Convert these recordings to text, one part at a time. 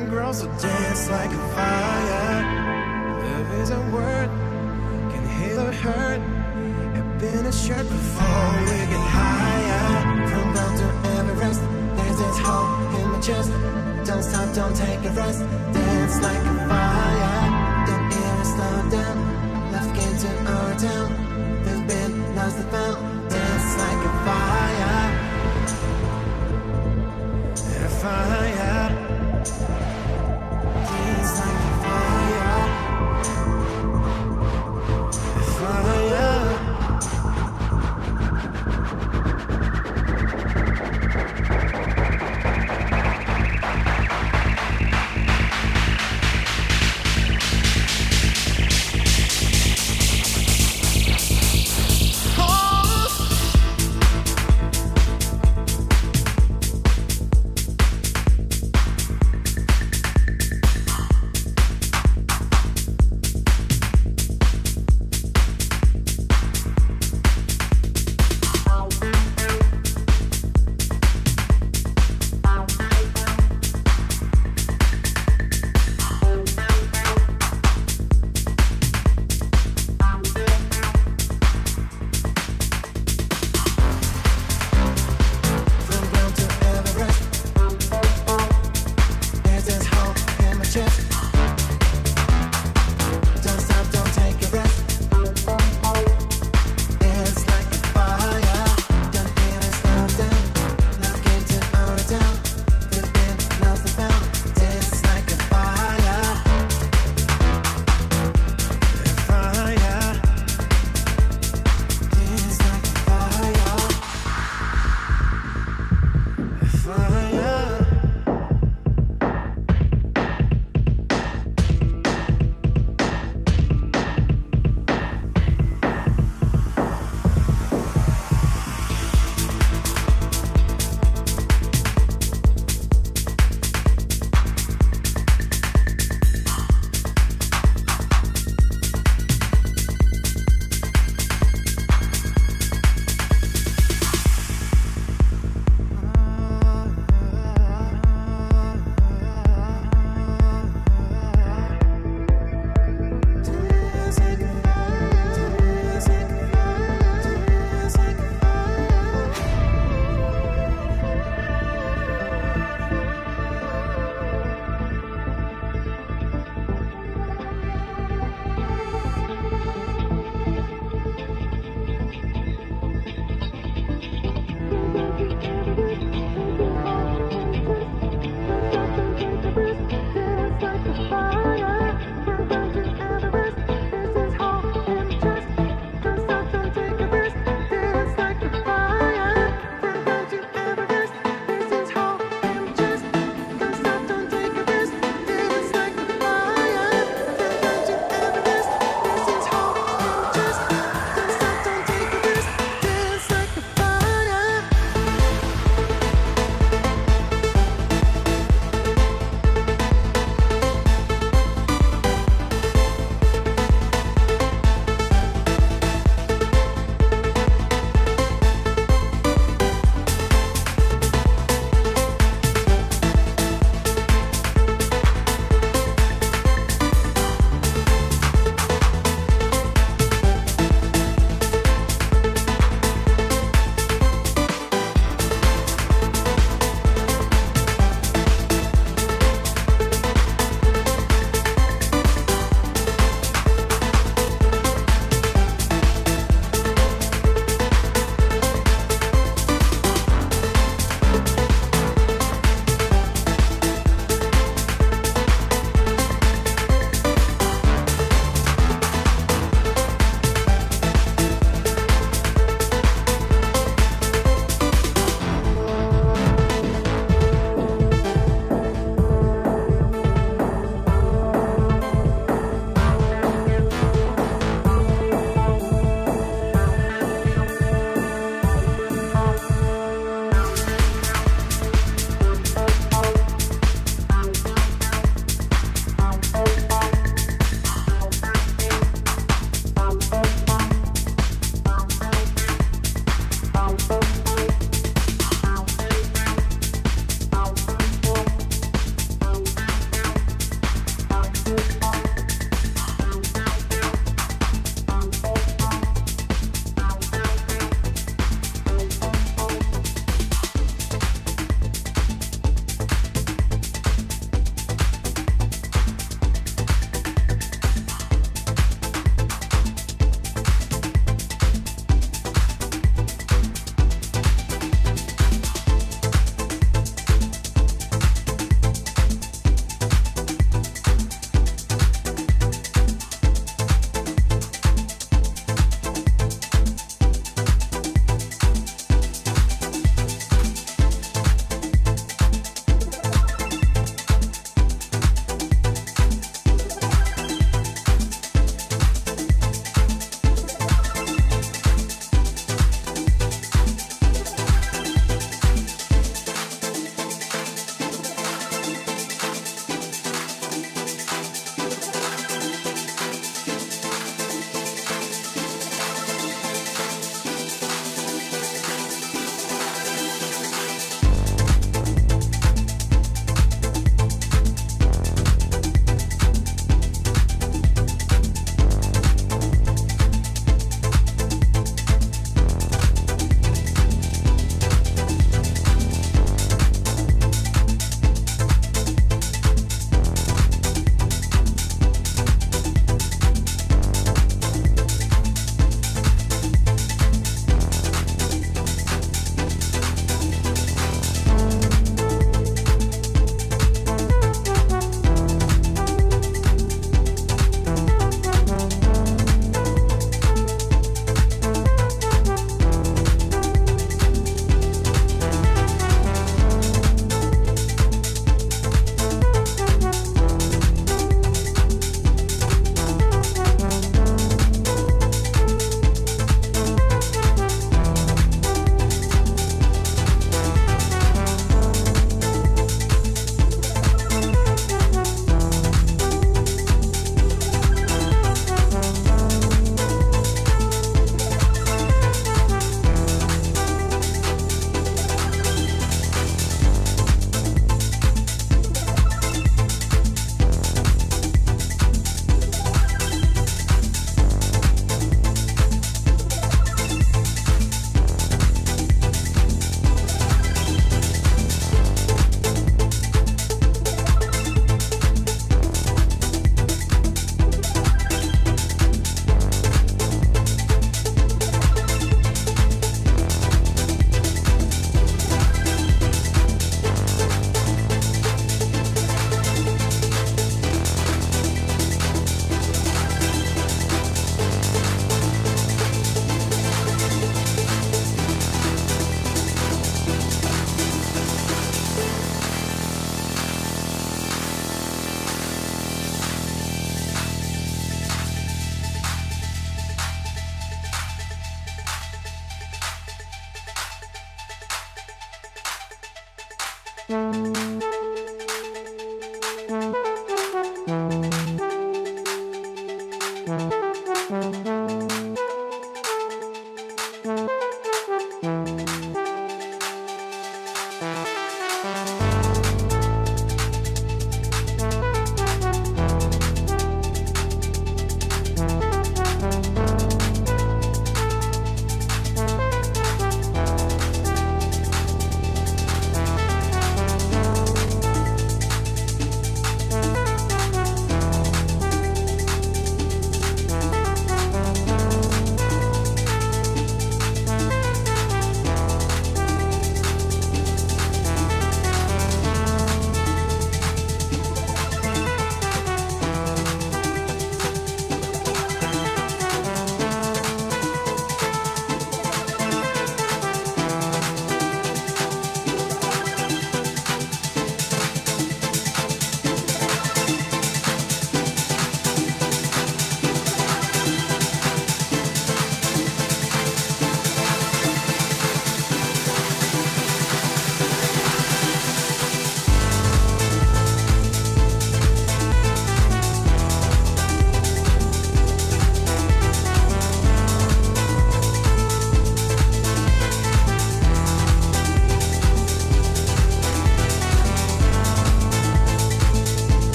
and grow, so dance like a fire. Love is a word, can heal or hurt. Have been a shirt before we get higher. From Mount to Everest, there's this hope in my chest. Don't stop, don't take a rest. Dance like a fire. Don't ever slow down. Love came to our town. There's been lost and found. Dance like a fire. Fire.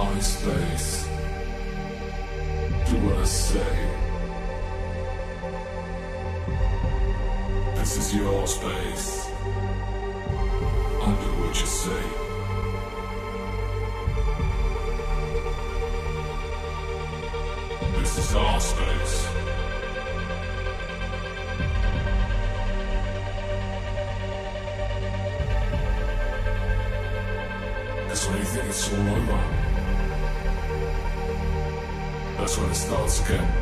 1 a.m. I hear your sound. Константская.